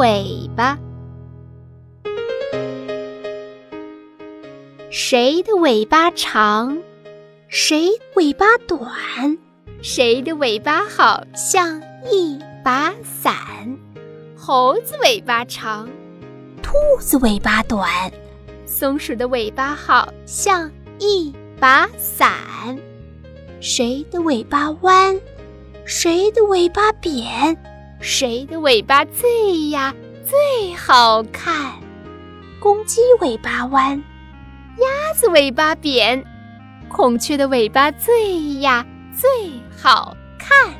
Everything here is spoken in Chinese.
尾巴。谁的尾巴长？谁尾巴短？谁的尾巴好像一把伞？猴子尾巴长，兔子尾巴短，松鼠的尾巴好像一把伞。谁的尾巴弯？谁的尾巴扁？谁的尾巴最呀最好看？公鸡尾巴弯，鸭子尾巴扁，孔雀的尾巴最呀最好看。